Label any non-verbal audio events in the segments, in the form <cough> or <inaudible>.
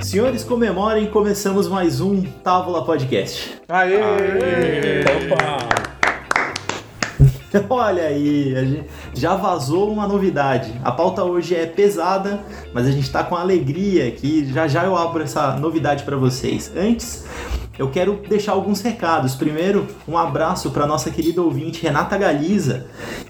Senhores, comemorem, começamos mais um Távola Podcast. Aê! Aê! Opa! <laughs> Olha aí, já vazou uma novidade. A pauta hoje é pesada, mas a gente está com alegria que já já eu abro essa novidade para vocês. Antes, eu quero deixar alguns recados. Primeiro, um abraço para nossa querida ouvinte Renata Galiza,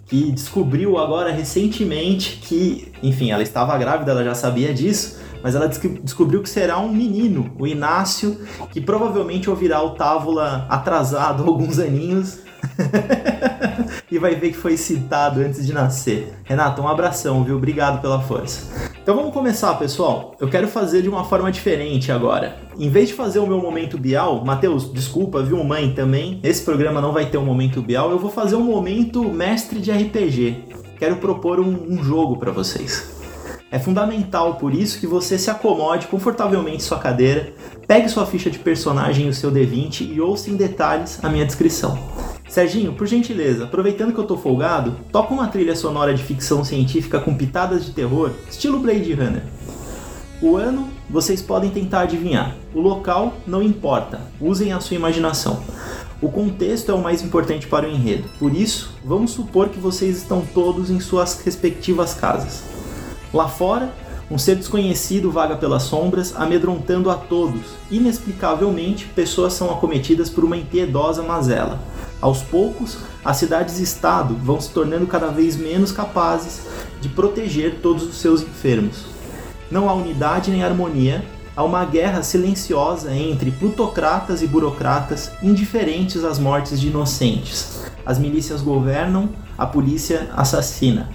que descobriu agora recentemente que, enfim, ela estava grávida, ela já sabia disso, mas ela descobriu que será um menino, o Inácio, que provavelmente ouvirá o Távola atrasado <laughs> alguns aninhos. <laughs> e vai ver que foi citado antes de nascer. Renato, um abração, viu? Obrigado pela força. Então vamos começar, pessoal. Eu quero fazer de uma forma diferente agora. Em vez de fazer o meu momento Bial, Matheus, desculpa, viu, mãe, também. Esse programa não vai ter um momento Bial, eu vou fazer um momento mestre de RPG. Quero propor um, um jogo para vocês. É fundamental, por isso, que você se acomode confortavelmente em sua cadeira, pegue sua ficha de personagem e o seu D20 e ouça em detalhes a minha descrição. Serginho, por gentileza, aproveitando que eu tô folgado, toca uma trilha sonora de ficção científica com pitadas de terror, estilo Blade Runner. O ano vocês podem tentar adivinhar. O local não importa, usem a sua imaginação. O contexto é o mais importante para o enredo, por isso, vamos supor que vocês estão todos em suas respectivas casas. Lá fora, um ser desconhecido vaga pelas sombras, amedrontando a todos. Inexplicavelmente, pessoas são acometidas por uma impiedosa mazela. Aos poucos, as cidades-estado vão se tornando cada vez menos capazes de proteger todos os seus enfermos. Não há unidade nem harmonia, há uma guerra silenciosa entre plutocratas e burocratas indiferentes às mortes de inocentes. As milícias governam, a polícia assassina.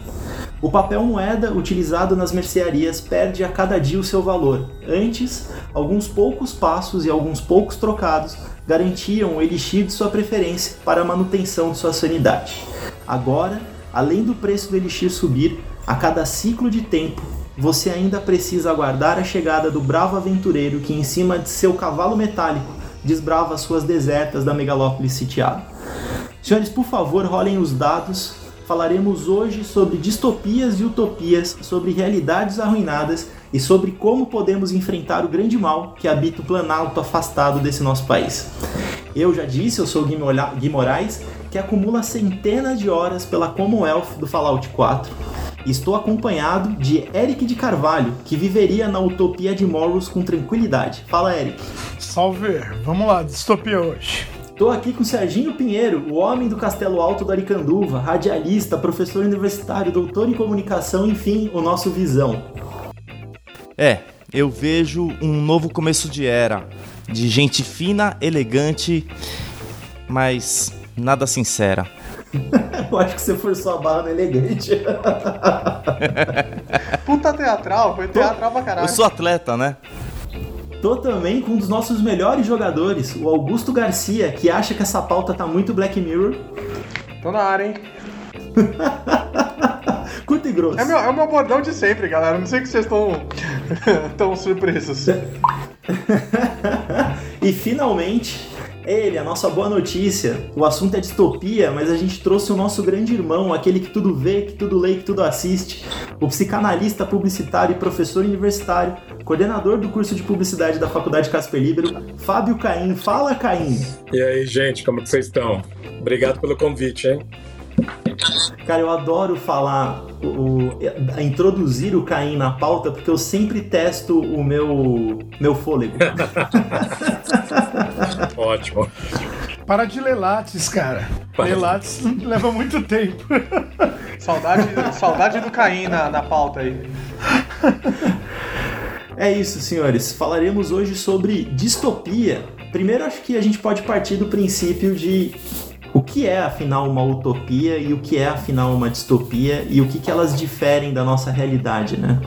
O papel moeda utilizado nas mercearias perde a cada dia o seu valor. Antes, alguns poucos passos e alguns poucos trocados garantiam o elixir de sua preferência para a manutenção de sua sanidade. Agora, além do preço do elixir subir, a cada ciclo de tempo, você ainda precisa aguardar a chegada do bravo aventureiro que, em cima de seu cavalo metálico, desbrava as suas desertas da megalópolis sitiada. Senhores, por favor, rolem os dados falaremos hoje sobre distopias e utopias, sobre realidades arruinadas e sobre como podemos enfrentar o grande mal que habita o planalto afastado desse nosso país. Eu já disse, eu sou Gui, Gui Moraes, que acumula centenas de horas pela Commonwealth do Fallout 4. E estou acompanhado de Eric de Carvalho, que viveria na utopia de Morros com tranquilidade. Fala, Eric. Salve! Vamos lá, distopia hoje. Estou aqui com Serginho Pinheiro, o homem do Castelo Alto do Aricanduva, radialista, professor universitário, doutor em comunicação, enfim, o nosso Visão. É, eu vejo um novo começo de era, de gente fina, elegante, mas nada sincera. <laughs> eu acho que você forçou a barra no elegante. <laughs> Puta teatral, foi teatral pra caralho. Eu sou atleta, né? Tô também com um dos nossos melhores jogadores, o Augusto Garcia, que acha que essa pauta tá muito Black Mirror. Tô na área, hein? <laughs> Curto e grosso. É, meu, é o meu bordão de sempre, galera. Não sei que vocês estão <laughs> tão surpresos. <laughs> e finalmente, ele, a nossa boa notícia. O assunto é distopia, mas a gente trouxe o nosso grande irmão, aquele que tudo vê, que tudo lê, que tudo assiste. O psicanalista, publicitário e professor universitário, coordenador do curso de publicidade da Faculdade Casper Libero, Fábio Caim. Fala, Caim! E aí, gente, como que vocês estão? Obrigado pelo convite, hein? Cara, eu adoro falar, o, o, introduzir o Caim na pauta, porque eu sempre testo o meu, meu fôlego. <laughs> Ótimo. Para de ler lattes, cara. Para. Ler lattes <laughs> leva muito tempo. <laughs> Saudade, saudade do Caim na, na pauta aí. É isso, senhores. Falaremos hoje sobre distopia. Primeiro, acho que a gente pode partir do princípio de o que é afinal uma utopia e o que é afinal uma distopia e o que, que elas diferem da nossa realidade, né?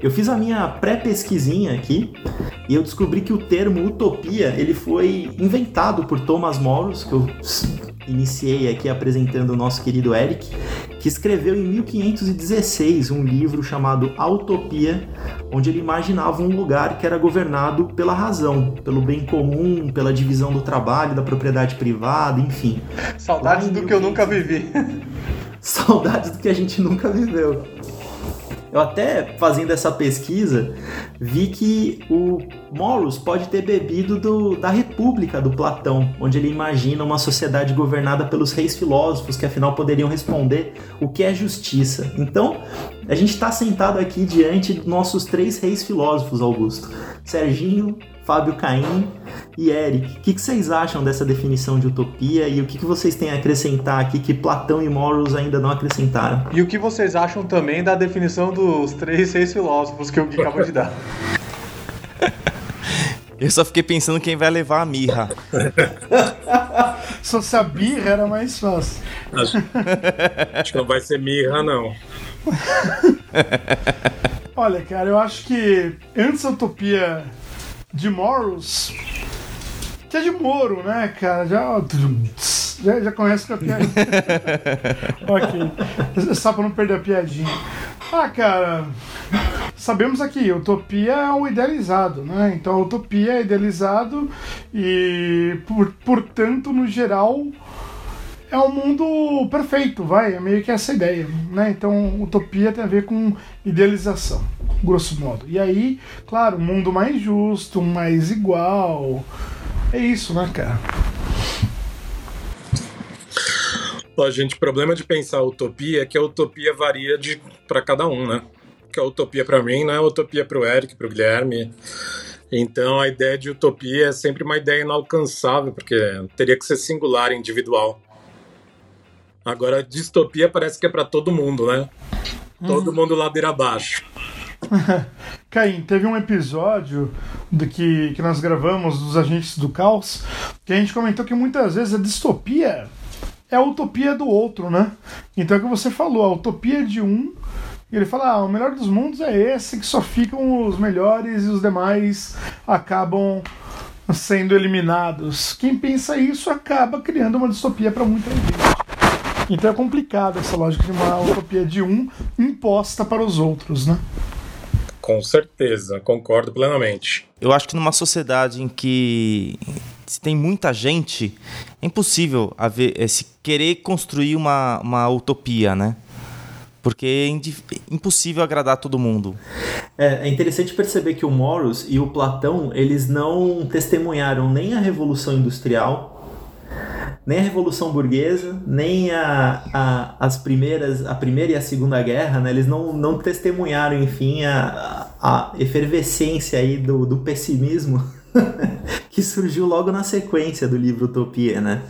Eu fiz a minha pré-pesquisinha aqui e eu descobri que o termo utopia ele foi inventado por Thomas Morris, que eu iniciei aqui apresentando o nosso querido Eric, que escreveu em 1516 um livro chamado A Utopia, onde ele imaginava um lugar que era governado pela razão, pelo bem comum, pela divisão do trabalho, da propriedade privada, enfim. Saudades do que eu nunca vivi. <laughs> Saudades do que a gente nunca viveu. Eu até fazendo essa pesquisa vi que o Morus pode ter bebido do, da República do Platão, onde ele imagina uma sociedade governada pelos reis filósofos que afinal poderiam responder o que é justiça. Então, a gente está sentado aqui diante dos nossos três reis filósofos, Augusto. Serginho, Fábio Caim e Eric. O que, que, vocês acham dessa definição de utopia e o que, que vocês têm a acrescentar aqui que Platão e Morus ainda não acrescentaram? E o que vocês acham também da definição dos três seis filósofos que o Gui acabou de dar? <laughs> Eu só fiquei pensando quem vai levar a mirra. Se fosse a birra era mais fácil. Acho, acho que não vai ser mirra, não. Olha, cara, eu acho que antes da utopia de Morus, que é de Moro, né, cara? Já, já, já conhece a piadinha. <laughs> ok. Só pra não perder a piadinha. Ah, cara, sabemos aqui, utopia é o idealizado, né? Então, a utopia é idealizado e, por, portanto, no geral, é um mundo perfeito, vai, é meio que essa ideia, né? Então, utopia tem a ver com idealização, grosso modo. E aí, claro, um mundo mais justo, mais igual. É isso, né, cara? Ó, gente, o problema de pensar utopia é que a utopia varia de para cada um, né? Que a utopia para mim não é utopia para o Eric, para o Guilherme. Então a ideia de utopia é sempre uma ideia inalcançável, porque teria que ser singular, individual. Agora, distopia parece que é para todo mundo, né? Todo uhum. mundo ladeira abaixo. <laughs> Caim, teve um episódio do que, que nós gravamos dos Agentes do Caos que a gente comentou que muitas vezes a distopia é a utopia do outro, né? Então é o que você falou, a utopia de um. E ele fala: ah, o melhor dos mundos é esse, que só ficam os melhores e os demais acabam sendo eliminados. Quem pensa isso acaba criando uma distopia para muita gente. Então é complicado essa lógica de uma utopia de um imposta para os outros, né? Com certeza, concordo plenamente. Eu acho que numa sociedade em que se tem muita gente, é impossível haver, é, se querer construir uma, uma utopia, né? Porque é impossível agradar todo mundo. É, é, interessante perceber que o Morus e o Platão, eles não testemunharam nem a Revolução Industrial, nem a Revolução Burguesa, nem a, a, as primeiras, a Primeira e a Segunda Guerra, né? Eles não, não testemunharam, enfim, a, a efervescência aí do, do pessimismo <laughs> que surgiu logo na sequência do livro Utopia, né?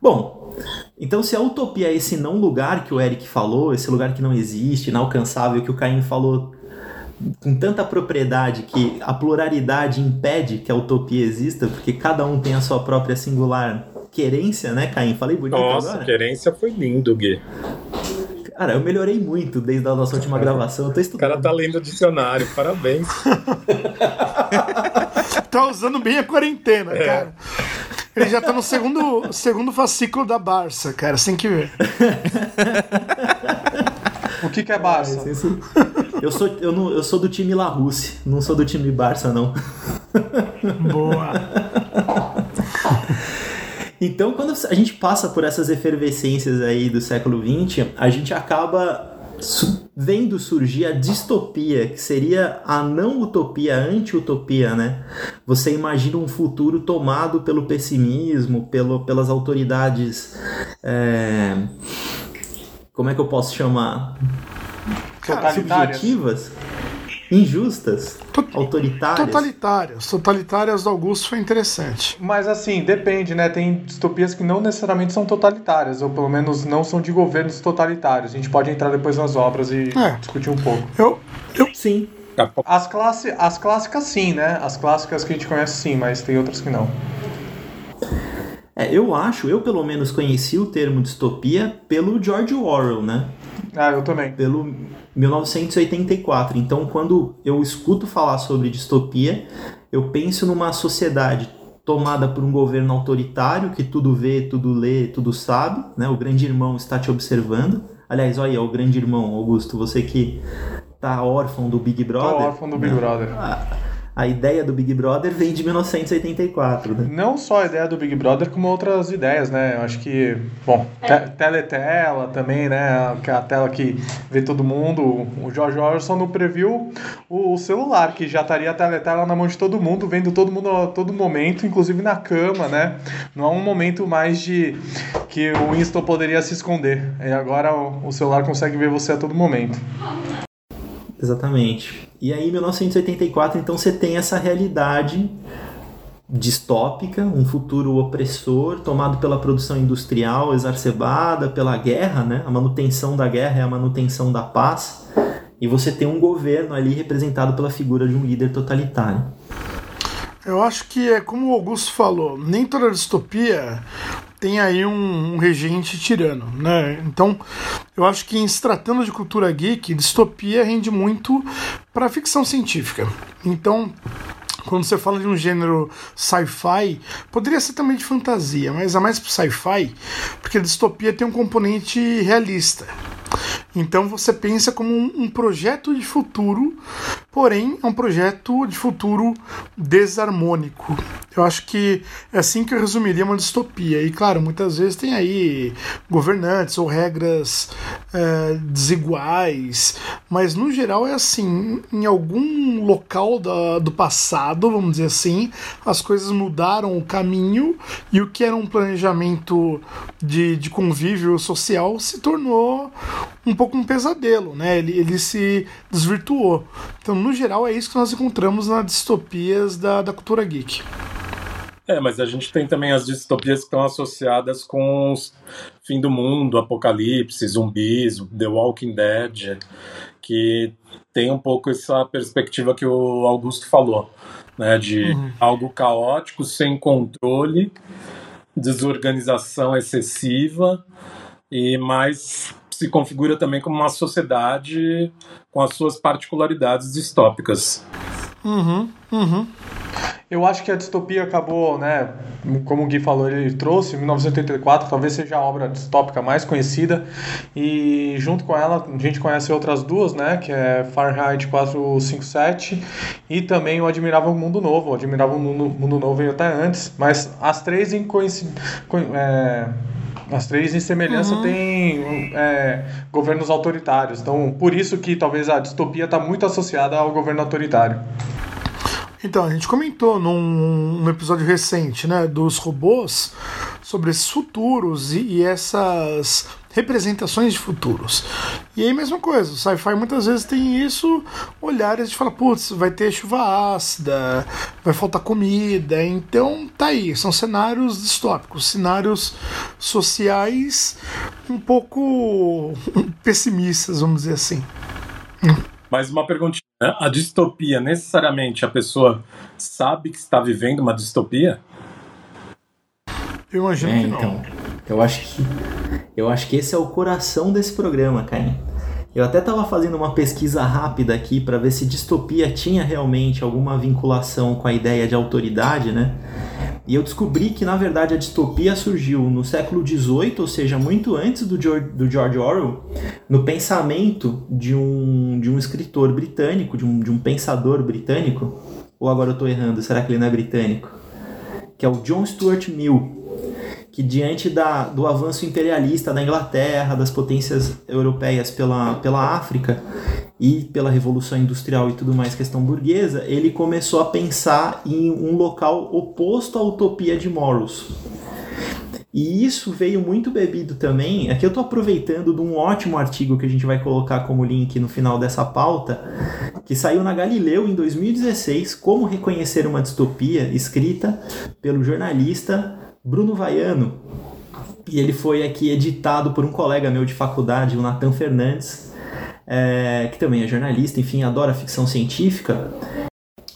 Bom, então se a utopia é esse não lugar que o Eric falou, esse lugar que não existe, inalcançável, que o Caim falou com tanta propriedade que a pluralidade impede que a utopia exista, porque cada um tem a sua própria singular querência, né, Caim? Falei bonito Nossa, agora? querência foi lindo, Gui. Cara, eu melhorei muito desde a nossa última gravação. Eu tô estudando. O cara tá lendo o dicionário, parabéns. <laughs> tá usando bem a quarentena, é. cara. Ele já tá no segundo, segundo fascículo da Barça, cara, sem que ver. <laughs> o que, que é Barça? <laughs> Eu sou, eu, não, eu sou do time La Russe, não sou do time Barça, não. <laughs> Boa. Então, quando a gente passa por essas efervescências aí do século XX, a gente acaba vendo surgir a distopia, que seria a não utopia, a anti-utopia, né? Você imagina um futuro tomado pelo pessimismo, pelo, pelas autoridades. É... Como é que eu posso chamar? Cara, subjetivas? injustas, autoritárias. Totalitárias. Totalitárias do Augusto foi interessante. Mas assim, depende, né? Tem distopias que não necessariamente são totalitárias, ou pelo menos não são de governos totalitários. A gente pode entrar depois nas obras e é. discutir um pouco. Eu, eu... Sim. As, classe, as clássicas sim, né? As clássicas que a gente conhece sim, mas tem outras que não. É, eu acho, eu pelo menos conheci o termo distopia pelo George Orwell, né? Ah, eu também. Pelo 1984. Então, quando eu escuto falar sobre distopia, eu penso numa sociedade tomada por um governo autoritário que tudo vê, tudo lê, tudo sabe, né? O grande irmão está te observando. Aliás, olha aí, o grande irmão, Augusto, você que tá órfão do Big Brother. Tô órfão do Big né? Brother. A, a ideia do Big Brother vem de 1984, né? Não só a ideia do Big Brother, como outras ideias, né? Eu acho que, bom, te teletela também, né? É a tela que vê todo mundo. O George Orson não previu o, celular, que já estaria a teletela na mão de todo mundo, vendo todo mundo a todo momento, inclusive na cama, né? Não há um momento mais de que o Winston poderia se esconder. E agora o, o celular consegue ver você a todo momento. Exatamente. E aí, em 1984, então você tem essa realidade distópica, um futuro opressor, tomado pela produção industrial exacerbada pela guerra, né? A manutenção da guerra é a manutenção da paz. E você tem um governo ali representado pela figura de um líder totalitário. Eu acho que é como o Augusto falou, nem toda distopia tem aí um, um, regente tirano, né? Então, eu acho que em se tratando de cultura geek, distopia rende muito para ficção científica. Então, quando você fala de um gênero sci-fi, poderia ser também de fantasia, mas é mais pro sci-fi, porque a distopia tem um componente realista. Então você pensa como um, um projeto de futuro, porém é um projeto de futuro desarmônico. Eu acho que é assim que eu resumiria uma distopia. E claro, muitas vezes tem aí governantes ou regras é, desiguais, mas no geral é assim: em algum local da, do passado, vamos dizer assim, as coisas mudaram o caminho e o que era um planejamento de, de convívio social se tornou um pouco um pesadelo, né? Ele, ele se desvirtuou. Então, no geral, é isso que nós encontramos nas distopias da, da cultura geek. É, mas a gente tem também as distopias que estão associadas com o fim do mundo, apocalipse, zumbis, The Walking Dead, que tem um pouco essa perspectiva que o Augusto falou, né, de uhum. algo caótico, sem controle, desorganização excessiva e mais se configura também como uma sociedade com as suas particularidades distópicas. Uhum, uhum. Eu acho que a distopia acabou, né? Como o Gui falou, ele trouxe, em 1984, talvez seja a obra distópica mais conhecida. E junto com ela, a gente conhece outras duas, né? Que é Fahrenheit 457 e também o Admirável Mundo Novo. O Admirável Mundo, Mundo Novo veio até antes, mas as três em coincidência. É, as três, em semelhança, uhum. têm é, governos autoritários. Então, por isso que talvez a distopia está muito associada ao governo autoritário. Então, a gente comentou num, num, episódio recente né, dos robôs sobre esses futuros e, e essas representações de futuros. E aí, mesma coisa, o sci-fi muitas vezes tem isso, olhares de falar, putz, vai ter chuva ácida, vai faltar comida, então tá aí, são cenários distópicos, cenários sociais um pouco <laughs> pessimistas, vamos dizer assim. Mais uma perguntinha. Né? A distopia, necessariamente, a pessoa sabe que está vivendo uma distopia? Eu imagino é, que não. Então, eu acho que eu acho que esse é o coração desse programa, Caim. Eu até estava fazendo uma pesquisa rápida aqui para ver se distopia tinha realmente alguma vinculação com a ideia de autoridade, né? E eu descobri que, na verdade, a distopia surgiu no século XVIII, ou seja, muito antes do George, Orwell, no pensamento de um, de um escritor britânico, de um, de um pensador britânico. Ou agora eu estou errando, será que ele não é britânico? Que é o John Stuart Mill que diante da, do avanço imperialista da Inglaterra, das potências europeias pela, pela África e pela Revolução Industrial e tudo mais, questão burguesa, ele começou a pensar em um local oposto à utopia de Morros. E isso veio muito bebido também. Aqui eu estou aproveitando de um ótimo artigo que a gente vai colocar como link no final dessa pauta, que saiu na Galileu em 2016, Como Reconhecer uma Distopia, escrita pelo jornalista Bruno Vaiano. E ele foi aqui editado por um colega meu de faculdade, o Nathan Fernandes, é, que também é jornalista, enfim, adora ficção científica.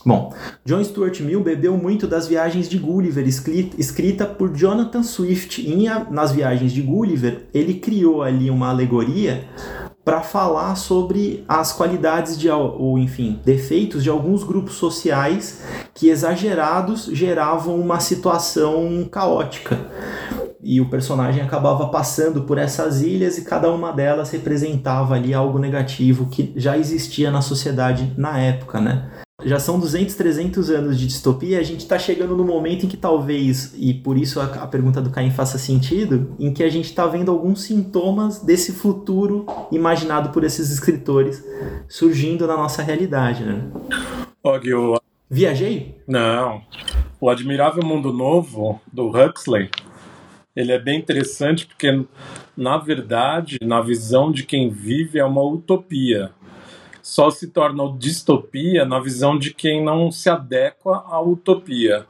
Bom, John Stuart Mill bebeu muito das viagens de Gulliver, escrita por Jonathan Swift. E nas viagens de Gulliver, ele criou ali uma alegoria para falar sobre as qualidades de, ou enfim, defeitos de alguns grupos sociais que exagerados geravam uma situação caótica. E o personagem acabava passando por essas ilhas e cada uma delas representava ali algo negativo que já existia na sociedade na época, né? Já são 200, 300 anos de distopia, a gente está chegando no momento em que talvez, e por isso a, a pergunta do Caim faça sentido, em que a gente está vendo alguns sintomas desse futuro imaginado por esses escritores surgindo na nossa realidade, né? Ó, Gui, o- Viajei? Não. O Admirável Mundo Novo, do Huxley, ele é bem interessante porque, na verdade, na visão de quem vive, é uma utopia. Só se torna distopia na visão de quem não se adequa à utopia.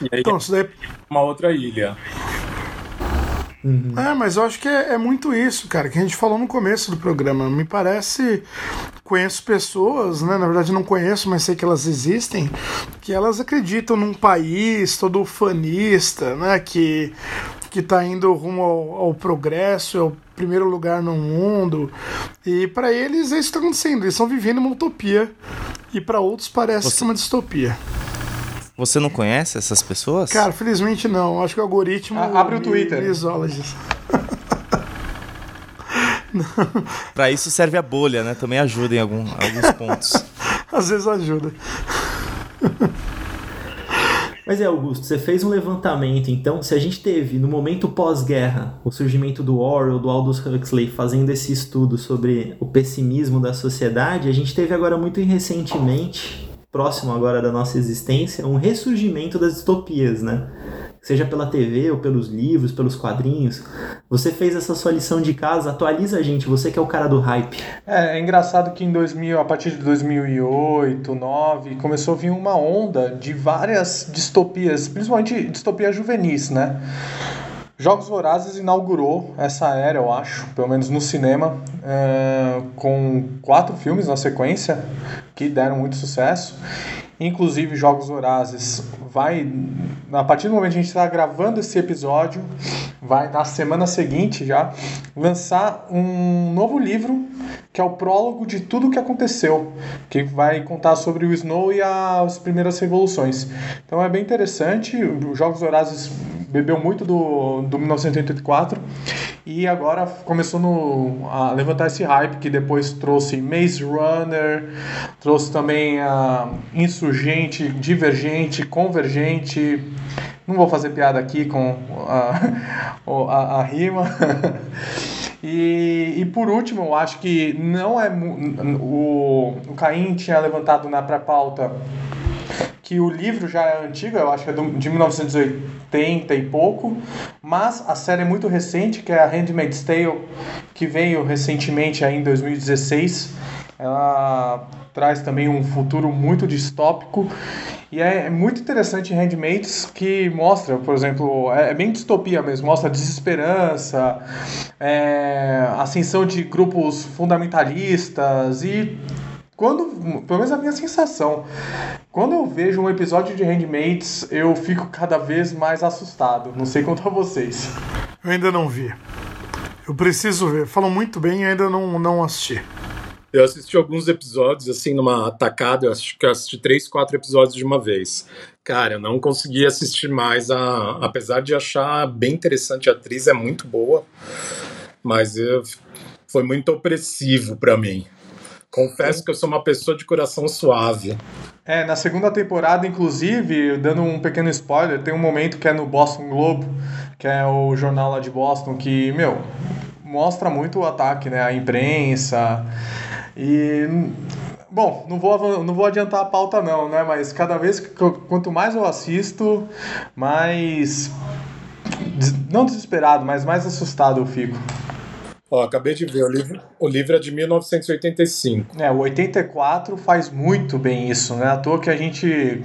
E aí Então, isso daí é uma outra ilha. É, mas eu acho que é, é muito isso, cara, que a gente falou no começo do programa. Me parece. Conheço pessoas, né? Na verdade, não conheço, mas sei que elas existem, que elas acreditam num país todo fanista, né? Que, que tá indo rumo ao, ao progresso, é o primeiro lugar no mundo. E para eles é isso que tá acontecendo. Eles estão vivendo uma utopia. E para outros parece Você- ser uma distopia. Você não conhece essas pessoas? Cara, felizmente não. Acho que o algoritmo. A- abre o Twitter. me isola disso. <laughs> Pra isso serve a bolha, né? Também ajuda em algum- alguns pontos. <laughs> Às vezes ajuda. Mas é, Augusto, você fez um levantamento, então, se a gente teve no momento pós-guerra o surgimento do Orwell, do Aldous Huxley, fazendo esse estudo sobre o pessimismo da sociedade, a gente teve agora muito recentemente, próximo agora da nossa existência, um ressurgimento das distopias, né? Seja pela TV ou pelos livros, pelos quadrinhos. Você fez essa sua lição de casa, atualiza a gente, você que é o cara do hype. É, é engraçado que em 2000, a partir de 2008, 2009, começou a vir uma onda de várias distopias, principalmente distopias juvenis, né? Jogos Vorazes inaugurou essa era, eu acho, pelo menos no cinema, é, com quatro filmes na sequência que deram muito sucesso. Inclusive, Jogos Vorazes vai, a partir do momento que a gente está gravando esse episódio, vai na semana seguinte já lançar um novo livro que é o prólogo de tudo o que aconteceu, que vai contar sobre o Snow e as primeiras revoluções. Então é bem interessante. Os Jogos Vorazes bebeu muito do, do 1984 e agora começou no, a levantar esse hype que depois trouxe Maze Runner, trouxe também a Insurgente, Divergente, Convergente. Não vou fazer piada aqui com a, <laughs> a, a rima. <laughs> E, e por último, eu acho que não é. O, o Caim tinha levantado na pré-pauta que o livro já é antigo, eu acho que é de 1980 e pouco, mas a série é muito recente, que é a Handmaid's Tale, que veio recentemente aí em 2016. Ela traz também um futuro muito distópico e é muito interessante Handmaids que mostra, por exemplo, é é bem distopia mesmo, mostra desesperança, é, ascensão de grupos fundamentalistas e quando, pelo menos a minha sensação, quando eu vejo um episódio de Handmaids, eu fico cada vez mais assustado. Não sei quanto a vocês. Eu ainda não vi. Eu preciso ver. Falam muito bem e ainda não, não assisti. Eu assisti alguns episódios, assim, numa atacada. Eu acho que eu assisti três, quatro episódios de uma vez. Cara, eu não consegui assistir mais, a... apesar de achar bem interessante a atriz, é muito boa. Mas eu... foi muito opressivo pra mim. Confesso que eu sou uma pessoa de coração suave. É, na segunda temporada, inclusive, dando um pequeno spoiler, tem um momento que é no Boston Globe, que é o jornal lá de Boston, que, meu, mostra muito o ataque, né, à imprensa. E bom, não vou não vou adiantar a pauta não, né, mas cada vez que quanto mais eu assisto, mais não desesperado, mas mais assustado eu fico. Ó, acabei de ver, o livro, o livro é de 1985. É, o 84 faz muito bem isso, né? À toa que a gente,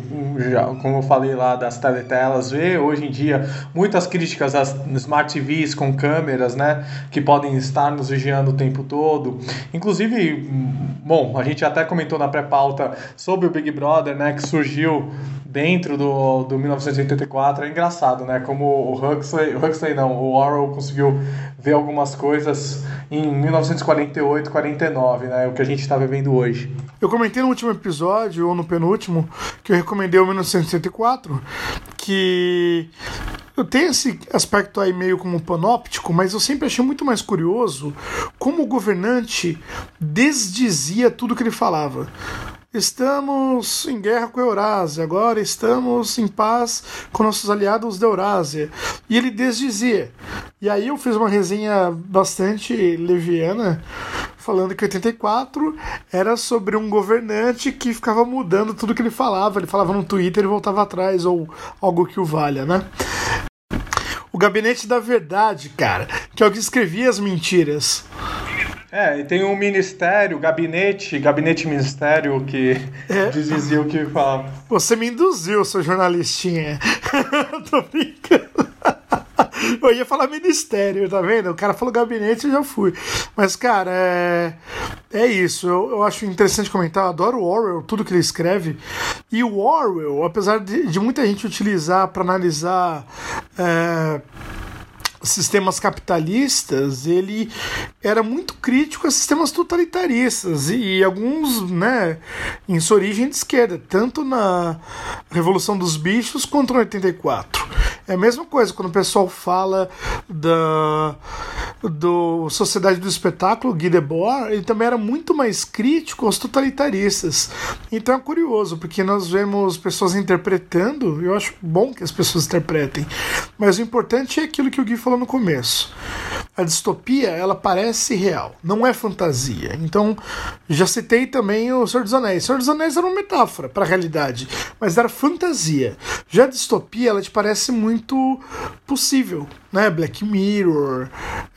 já, como eu falei lá das teletelas, vê hoje em dia muitas críticas às smart TVs com câmeras, né? Que podem estar nos vigiando o tempo todo. Inclusive, bom, a gente até comentou na pré-pauta sobre o Big Brother, né? Que surgiu dentro do, do 1984. É engraçado, né? Como o Huxley, o Huxley não, o Orwell conseguiu ver algumas coisas em 1948, 49, né? O que a gente está vivendo hoje. Eu comentei no último episódio, ou no penúltimo, que eu recomendei o 1984, que eu tenho esse aspecto aí meio como panóptico, mas eu sempre achei muito mais curioso como o governante desdizia tudo que ele falava. Estamos em guerra com a Eurásia, agora estamos em paz com nossos aliados da Eurásia. E ele desdizia. E aí eu fiz uma resenha bastante leviana, falando que 84 era sobre um governante que ficava mudando tudo que ele falava. Ele falava no Twitter e voltava atrás, ou algo que o valha, né? O Gabinete da Verdade, cara, que é o que escrevia as mentiras. É, e tem um ministério, gabinete, gabinete ministério que É. <laughs> dizia o que falava. Você me induziu, seu jornalistinha. <laughs> Tô brincando. Eu ia falar ministério, tá vendo? O cara falou gabinete e já fui. Mas, cara, é, é isso. Eu, eu acho interessante comentar. Eu adoro o Orwell, tudo que ele escreve. E o Orwell, apesar de, de muita gente utilizar para analisar. é, sistemas capitalistas, ele era muito crítico a sistemas totalitaristas e, e alguns, né, em sua origem de esquerda, tanto na Revolução dos Bichos quanto no 84. É a mesma coisa quando o pessoal fala da do Sociedade do Espetáculo, Guy Debord, ele também era muito mais crítico aos totalitaristas. Então é curioso, porque nós vemos pessoas interpretando, eu acho bom que as pessoas interpretem, mas o importante é aquilo que o Gui falou no começo. A distopia, ela parece real, não é fantasia. Então, já citei também o Senhor dos Anéis. O Senhor dos Anéis era uma metáfora para a realidade, mas era fantasia. Já a distopia, ela te parece muito possível, né? Black Mirror,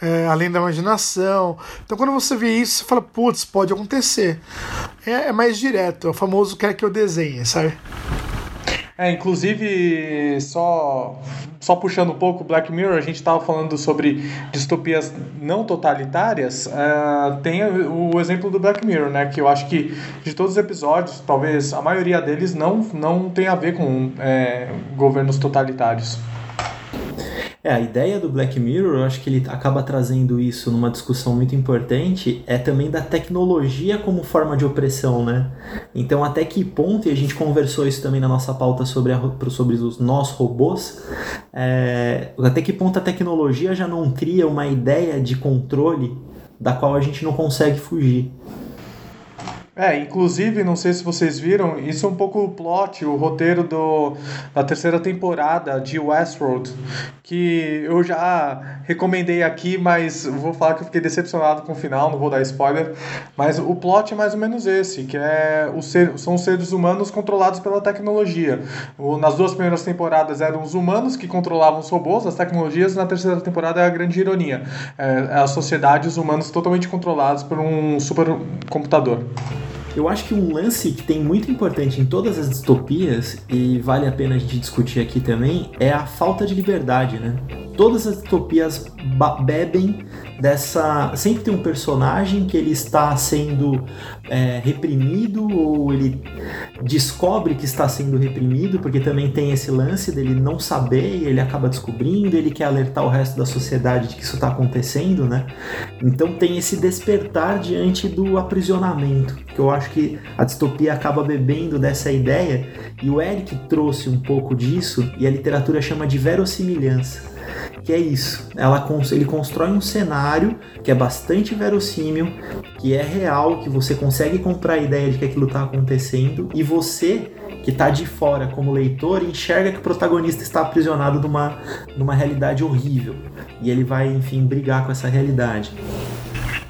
é, Além da Imaginação. Então, quando você vê isso, você fala, putz, pode acontecer. É, é mais direto, é o famoso quer que eu desenhe, sabe? É, inclusive, só, só puxando um pouco Black Mirror, a gente estava falando sobre distopias não totalitárias. é, tem o exemplo do Black Mirror, né? Que eu acho que de todos os episódios, talvez a maioria deles não, não tem a ver com é, governos totalitários. É, a ideia do Black Mirror, eu acho que ele acaba trazendo isso numa discussão muito importante, é também da tecnologia como forma de opressão, né? Então, até que ponto, e a gente conversou isso também na nossa pauta sobre, a, sobre os nós robôs, é, até que ponto a tecnologia já não cria uma ideia de controle da qual a gente não consegue fugir. É, inclusive, não sei se vocês viram, isso é um pouco o plot, o roteiro do, da terceira temporada de Westworld, que eu já recomendei aqui, mas vou falar que eu fiquei decepcionado com o final, não vou dar spoiler, mas o plot é mais ou menos esse, que é o ser, são seres humanos controlados pela tecnologia. O, nas duas primeiras temporadas eram os humanos que controlavam os robôs, as tecnologias, na terceira temporada é a grande ironia. É, a sociedade, os humanos totalmente controlados por um supercomputador. Eu acho que um lance que tem muito importante em todas as distopias, e vale a pena a gente discutir aqui também, é a falta de liberdade, né? Todas as distopias bebem dessa. Sempre tem um personagem que ele está sendo é, reprimido ou ele descobre que está sendo reprimido, porque também tem esse lance dele não saber e ele acaba descobrindo, ele quer alertar o resto da sociedade de que isso está acontecendo, né? Então tem esse despertar diante do aprisionamento, que eu acho que a distopia acaba bebendo dessa ideia, e o Eric trouxe um pouco disso, e a literatura chama de verossimilhança que é isso. Ela, ele constrói um cenário que é bastante verossímil, que é real, que você consegue comprar a ideia de que aquilo está acontecendo e você que está de fora como leitor enxerga que o protagonista está aprisionado numa, numa realidade horrível e ele vai, enfim, brigar com essa realidade.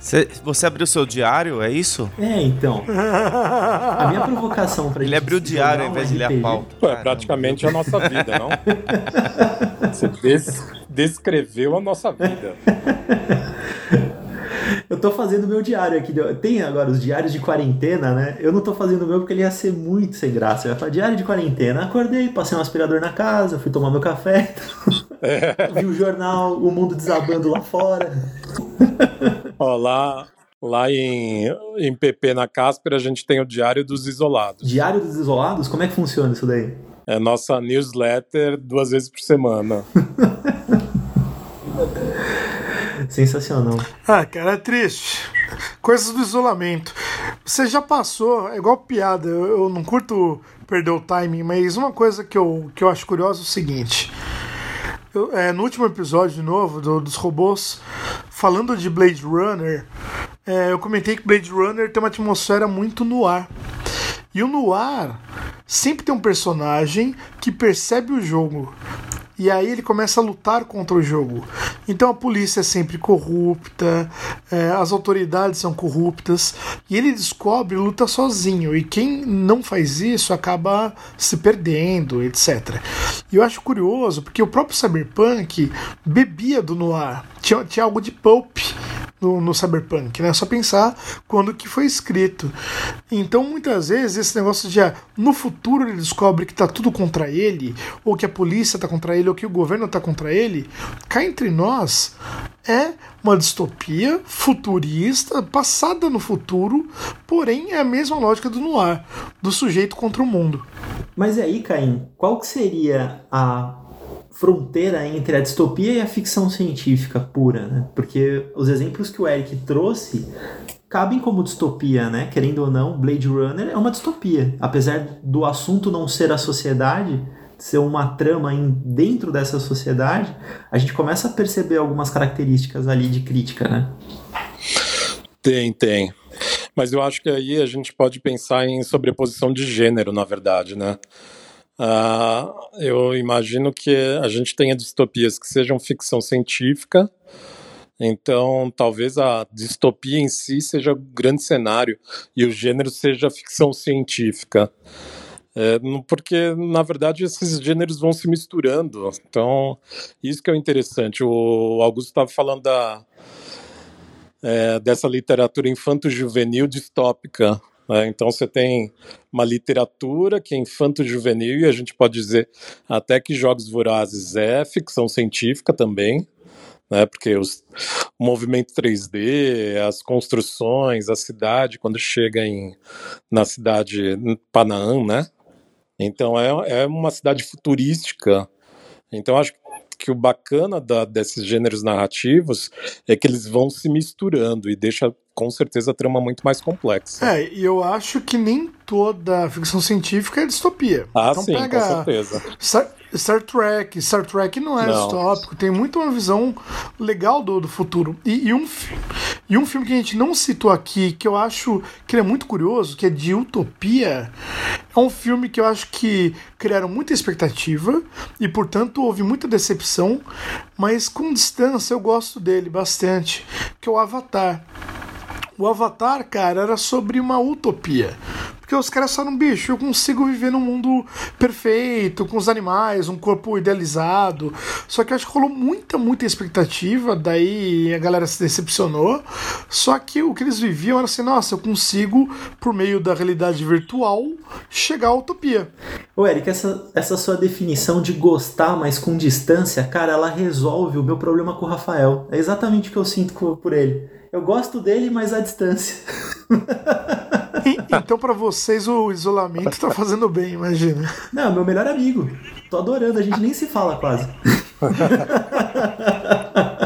Você, você abriu seu diário, é isso? É, então. <laughs> A minha provocação para Ele abriu o diário ao invés de ler a pauta. Pô, é praticamente a nossa vida, não? <laughs> Você des descreveu a nossa vida. <laughs> Eu tô fazendo meu diário aqui. Tem agora os diários de quarentena, né? Eu não tô fazendo o meu porque ele ia ser muito sem graça. Eu ia falar diário de quarentena. Acordei, passei um aspirador na casa, fui tomar meu café. É. Vi o jornal, o mundo desabando lá fora. Ó, lá, lá em, em PP na Casper a gente tem o Diário dos Isolados. Diário dos Isolados? Como é que funciona isso daí? É nossa newsletter duas vezes por semana. <laughs> Sensacional. Ah, cara, é triste. Coisas do isolamento. Você já passou, é igual piada, eu, eu não curto perder o timing, mas uma coisa que eu, que eu acho curiosa é o seguinte. Eu, é, no último episódio, de novo, do, dos robôs, falando de Blade Runner, é, eu comentei que Blade Runner tem uma atmosfera muito no ar. E o noir sempre tem um personagem que percebe o jogo. E aí ele começa a lutar contra o jogo. Então a polícia é sempre corrupta, é, as autoridades são corruptas, e ele descobre luta sozinho. E quem não faz isso acaba se perdendo, etc. E eu acho curioso, porque o próprio Cyberpunk bebia do noir. Tinha, tinha algo de pulp no, no Cyberpunk, né? Só pensar quando que foi escrito. Então, muitas vezes, esse negócio de ah, no futuro ele descobre que tá tudo contra ele, ou que a polícia tá contra ele, ou que o governo tá contra ele, cá entre nós é uma distopia futurista, passada no futuro, porém é a mesma lógica do noir, do sujeito contra o mundo. Mas aí, Caim, qual que seria a fronteira entre a distopia e a ficção científica pura, né? Porque os exemplos que o Eric trouxe cabem como distopia, né? Querendo ou não, Blade Runner é uma distopia. Apesar do assunto não ser a sociedade, ser uma trama em, dentro dessa sociedade, a gente começa a perceber algumas características ali de crítica, né? Tem, tem. Mas eu acho que aí a gente pode pensar em sobreposição de gênero, na verdade, né? Uh, eu imagino que a gente tenha distopias que sejam ficção científica, então talvez a distopia em si seja o grande cenário e o gênero seja ficção científica. É, porque, na verdade, esses gêneros vão se misturando. Então, isso que é interessante. O Augusto estava falando da, é, dessa literatura infanto-juvenil distópica. Né? Então você tem uma literatura que é infanto-juvenil e a gente pode dizer até que Jogos Vorazes é ficção científica também, né? Porque os, o movimento 3D, as construções, a cidade quando chega em na cidade Panaã, né? Então é, é uma cidade futurística. Então acho que o bacana da, desses gêneros narrativos é que eles vão se misturando e deixa com certeza a trama muito mais complexa. É, e eu acho que nem toda ficção científica é distopia. Ah, então sim, pega com certeza. Star, Trek, Star Trek não é não. distópico, tem muito uma visão legal do, do futuro. E, e, um, e um filme que a gente não citou aqui, que eu acho que é muito curioso, que é de utopia, é um filme que eu acho que criaram muita expectativa e, portanto, houve muita decepção, mas com distância eu gosto dele bastante, que é o Avatar. O Avatar, cara, era sobre uma utopia. Porque os caras falaram, bicho, eu consigo viver num mundo perfeito, com os animais, um corpo idealizado. Só que acho que rolou muita, muita expectativa, daí a galera se decepcionou. Só que o que eles viviam era assim, nossa, eu consigo, por meio da realidade virtual, chegar à utopia. Ô, Eric, essa, essa sua definição de gostar, mas com distância, cara, ela resolve o meu problema com o Rafael. É exatamente o que eu sinto por ele. Eu gosto dele, mas à distância. <laughs> <laughs> então, para vocês, o isolamento tá fazendo bem, imagina. Não, meu melhor amigo. Tô adorando, a gente nem se fala quase. <laughs>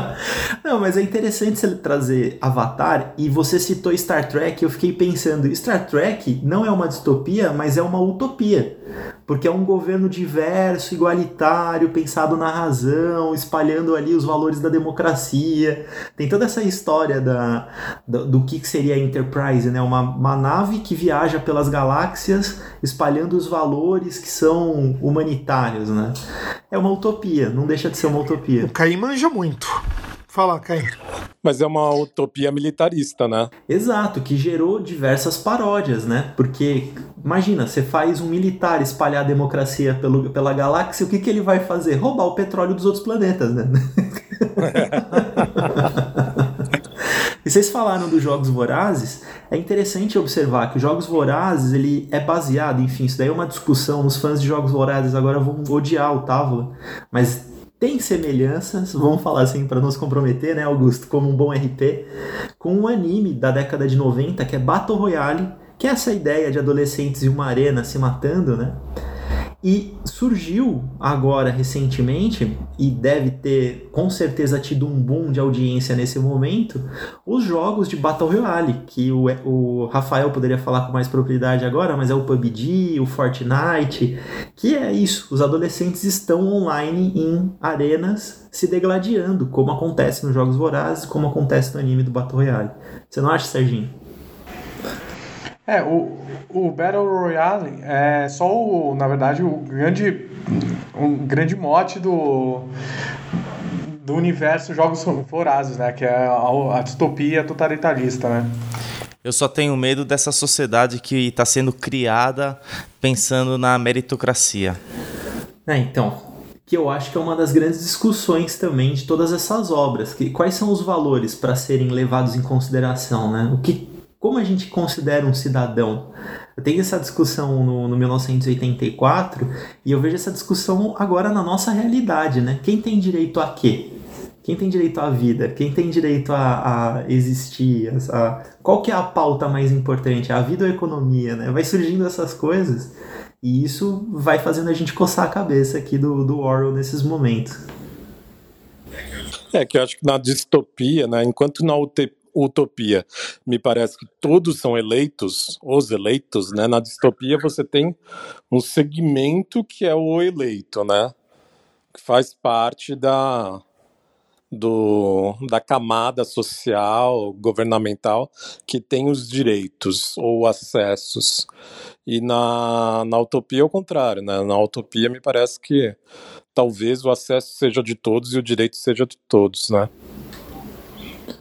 Não, mas é interessante você trazer Avatar e você citou Star Trek. Eu fiquei pensando, Star Trek não é uma distopia, mas é uma utopia. Porque é um governo diverso, igualitário, pensado na razão, espalhando ali os valores da democracia. Tem toda essa história da, do, do que seria a Enterprise, né? Uma, uma nave que viaja pelas galáxias espalhando os valores que são humanitários, né? É uma utopia, não deixa de ser uma utopia. O Caim manja muito. Fala, Caim. Mas é uma utopia militarista, né? Exato, que gerou diversas paródias, né? Porque, imagina, você faz um militar espalhar a democracia pelo, pela galáxia, o que, que ele vai fazer? Roubar o petróleo dos outros planetas, né? <laughs> E vocês falaram dos Jogos Vorazes, é interessante observar que os Jogos Vorazes ele é baseado, enfim, isso daí é uma discussão, os fãs de Jogos Vorazes agora vão odiar o Távola, mas tem semelhanças, vamos falar assim para nos comprometer, né, Augusto, como um bom RP, com um anime da década de 90 que é Battle Royale, que é essa ideia de adolescentes em uma arena se matando, né? E surgiu agora recentemente, e deve ter com certeza tido um boom de audiência nesse momento, os jogos de Battle Royale, que o, o Rafael poderia falar com mais propriedade agora, mas é o PUBG, o Fortnite, que é isso, os adolescentes estão online em arenas se degladiando, como acontece nos Jogos Vorazes, como acontece no anime do Battle Royale. Você não acha, Serginho? É, o, o Battle Royale é só o, na verdade, o grande, um grande mote do, do universo Jogos Vorazes, né? Que é a, a distopia totalitarista, né? Eu só tenho medo dessa sociedade que está sendo criada pensando na meritocracia. É, então, que eu acho que é uma das grandes discussões também de todas essas obras. Que, quais são os valores para serem levados em consideração, né? O que como a gente considera um cidadão? Eu tenho essa discussão no, no 1984 e eu vejo essa discussão agora na nossa realidade, né? Quem tem direito a quê? Quem tem direito à vida? Quem tem direito a, a existir? A, qual que é a pauta mais importante? A vida ou a economia, né? Vai surgindo essas coisas e isso vai fazendo a gente coçar a cabeça aqui do, do Orwell nesses momentos. É que eu acho que na distopia, né, enquanto na utopia, me parece que todos são eleitos, os eleitos, né? Na distopia você tem um segmento que é o eleito, né? Que faz parte da do, da camada social, governamental, que tem os direitos ou acessos. E na, na utopia é o contrário, né? Na utopia me parece que talvez o acesso seja de todos e o direito seja de todos, né?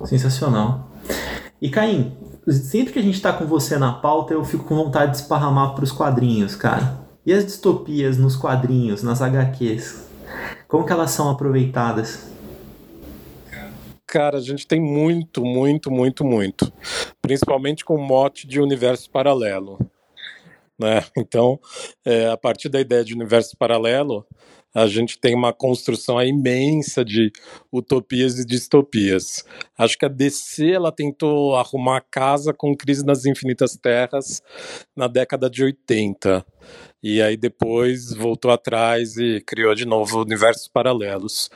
Sensacional. E Caim, sempre que a gente tá com você na pauta, eu fico com vontade de esparramar pros quadrinhos, cara. E as distopias nos quadrinhos, nas HQs? Como que elas são aproveitadas? Cara, a gente tem muito, muito, muito, muito. Principalmente com o mote de universo paralelo. Né? Então, é, a partir da ideia de universo paralelo, a gente tem uma construção imensa de utopias e distopias. Acho que a DC ela tentou arrumar a casa com Crise nas Infinitas Terras na década de 80. E aí depois voltou atrás e criou de novo universos paralelos.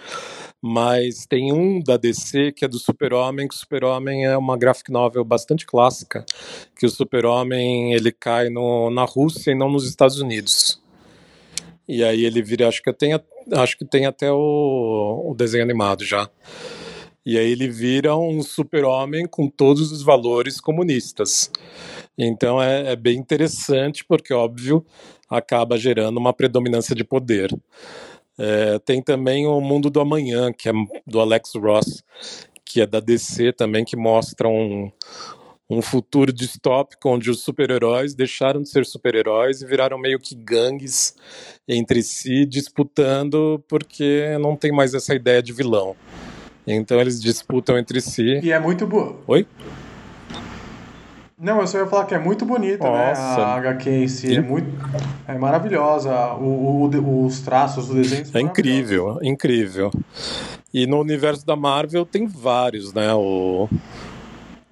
Mas tem um da DC que é do Super-Homem, que o Super-Homem é uma graphic novel bastante clássica, que o Super-Homem ele cai no, na Rússia e não nos Estados Unidos. E aí ele vira, acho que tem, acho que tem até o, o desenho animado já. E aí ele vira um super-homem com todos os valores comunistas. Então é, é, bem interessante, porque, óbvio, acaba gerando uma predominância de poder. É, tem também o Mundo do Amanhã, que é do Alex Ross, que é da DC também, que mostra um, um futuro distópico onde os super-heróis deixaram de ser super-heróis e viraram meio que gangues entre si, disputando porque não tem mais essa ideia de vilão. Então eles disputam entre si. E é muito bom. Oi? Não, eu só ia falar que é muito bonita, né? A HQ em si é muito. É maravilhosa. O, o, os traços, o desenho. É incrível, incrível. E no universo da Marvel tem vários, né? O,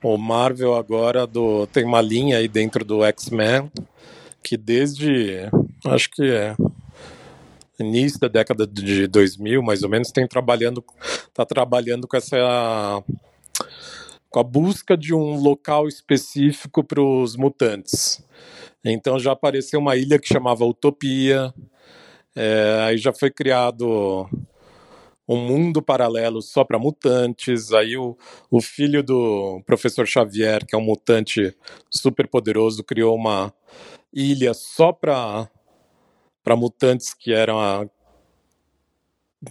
o Marvel agora do, tem uma linha aí dentro do X-Men que desde acho que é início da década de 2000, mais ou menos, tem trabalhando tá trabalhando com essa com a busca de um local específico para os mutantes. Então já apareceu uma ilha que chamava Utopia, é, aí já foi criado um mundo paralelo só para mutantes. Aí o, o filho do professor Xavier, que é um mutante super poderoso, criou uma ilha só para para mutantes que eram a,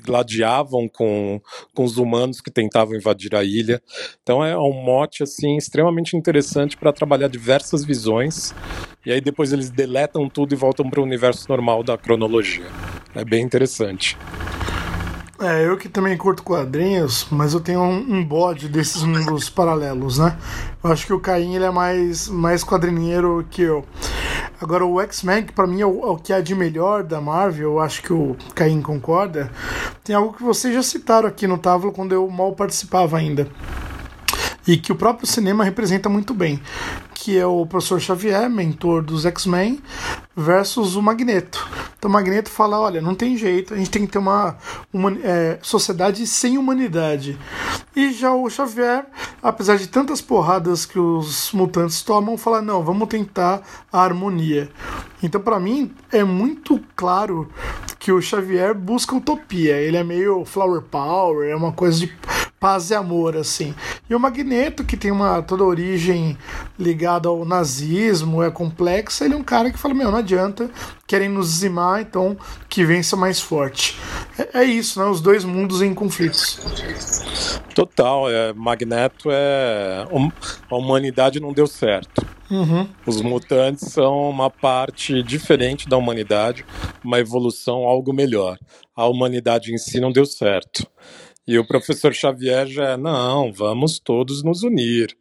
gladiavam com, com os humanos que tentavam invadir a ilha. Então é um mote assim extremamente interessante para trabalhar diversas visões. E aí depois eles deletam tudo e voltam para o universo normal da cronologia. É bem interessante. É, eu que também curto quadrinhos, mas eu tenho um, um bode desses mundos paralelos, né? Eu acho que o Caim ele é mais, mais quadrinheiro que eu. Agora, o X-Men, que pra mim é o, é o, que há de melhor da Marvel, eu acho que o Caim concorda, tem algo que vocês já citaram aqui no Távola quando eu mal participava ainda e que o próprio cinema representa muito bem, que é o professor Xavier, mentor dos X-Men, versus o Magneto. Então Magneto fala: olha, não tem jeito, a gente tem que ter uma, uma é, sociedade sem humanidade. E já o Xavier, apesar de tantas porradas que os mutantes tomam, fala: não, vamos tentar a harmonia. Então, para mim, é muito claro que o Xavier busca utopia. Ele é meio flower power, é uma coisa de paz e amor, assim. E o Magneto, que tem uma toda origem ligada ao nazismo, é complexa, ele é um cara que fala, meu, não adianta, querem nos dizimar, então que vença mais forte. É, é isso, né? Os dois mundos em conflitos. Total, é, Magneto é. A humanidade não deu certo. Uhum. Os mutantes são uma parte diferente da humanidade, uma evolução, algo melhor. A humanidade em si não deu certo. E o professor Xavier já não, vamos todos nos unir.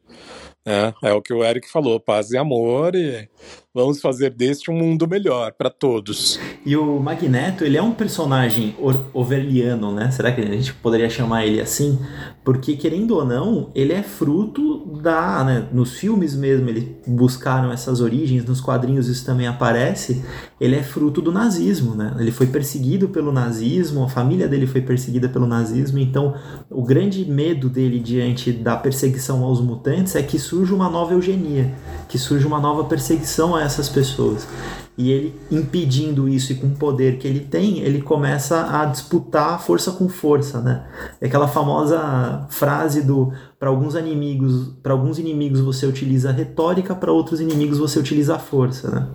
É, é o que o Eric falou, paz e amor e vamos fazer deste um mundo melhor para todos. E o Magneto, ele é um personagem overliano, né? Será que a gente poderia chamar ele assim? Porque, querendo ou não, ele é fruto da... Né? Nos filmes mesmo, eles buscaram essas origens, nos quadrinhos isso também aparece. Ele é fruto do nazismo, né? Ele foi perseguido pelo nazismo, a família dele foi perseguida pelo nazismo, então o grande medo dele diante da perseguição aos mutantes é que surge uma nova eugenia, que surge uma nova perseguição a essas pessoas. E ele, impedindo isso e com o poder que ele tem, ele começa a disputar força com força, né? É aquela famosa frase do para alguns inimigos, para alguns inimigos você utiliza retórica, para outros inimigos você utiliza a força, né?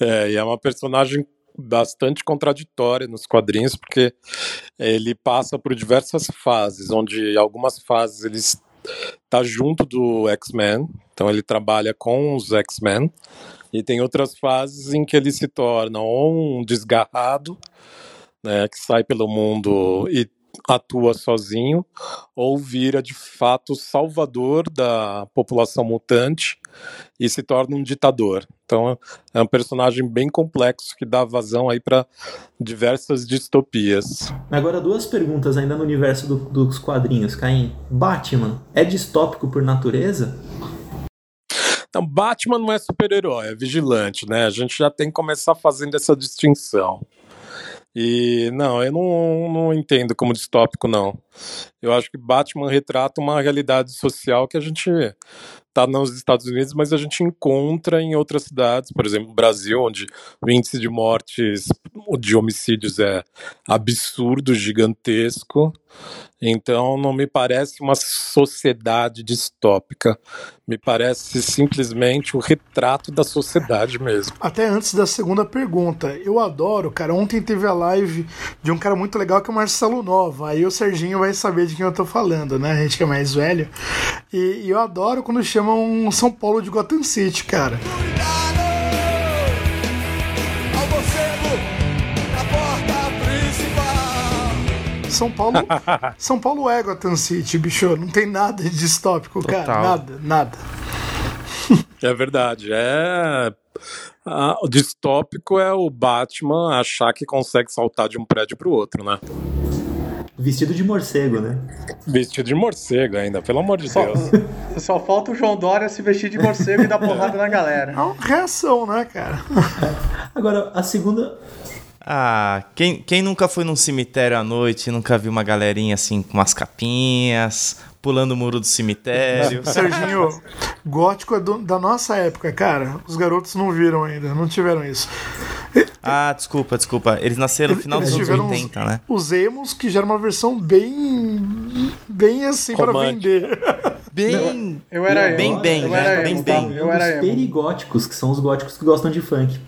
É, e é uma personagem bastante contraditória nos quadrinhos, porque ele passa por diversas fases, onde algumas fases ele está junto do X-Men, então ele trabalha com os X-Men, e tem outras fases em que ele se torna um desgarrado, né, que sai pelo mundo e atua sozinho, ou vira de fato salvador da população mutante e se torna um ditador. Então é um personagem bem complexo que dá vazão aí para diversas distopias. Agora duas perguntas ainda no universo do, dos quadrinhos, Caim. Batman é distópico por natureza? Então, Batman não é super-herói, é vigilante, né? A gente já tem que começar fazendo essa distinção. E não, eu não, não entendo como distópico, não. Eu acho que Batman retrata uma realidade social que a gente está nos Estados Unidos, mas a gente encontra em outras cidades, por exemplo, Brasil, onde o índice de mortes, de homicídios é absurdo, gigantesco. Então, não me parece uma sociedade distópica. Me parece simplesmente o retrato da sociedade mesmo. Até antes da segunda pergunta, eu adoro, cara. Ontem teve a live de um cara muito legal que é o Marcelo Nova. Aí o Serginho vai saber de quem eu tô falando, né? A gente que é mais velho. E, e eu adoro quando chamam São Paulo de Gotham City, cara. São Paulo, <laughs> São Paulo é Gotham City, bicho. Não tem nada de distópico, Total. cara. Nada, nada. <laughs> É verdade. É. Ah, o distópico é o Batman achar que consegue saltar de um prédio pro outro, né? Vestido de morcego, né? Vestido de morcego ainda, pelo amor de só, Deus. <laughs> Só falta o João Dória se vestir de morcego e dar <laughs> porrada na galera. É uma reação, né, cara? <laughs> Agora, a segunda. Ah, quem, quem nunca foi num cemitério à noite e nunca viu uma galerinha assim com umas capinhas, pulando o muro do cemitério? Serginho, gótico é do, da nossa época, cara. Os garotos não viram ainda, não tiveram isso. Ah, desculpa, desculpa. Eles nasceram no final dos anos 80, né? Os emos, que já era uma versão bem. bem assim para vender. Bem. Eu era bem, bem, eu né? era bem, bem. Eu era Os perigóticos, que são os góticos que gostam de funk.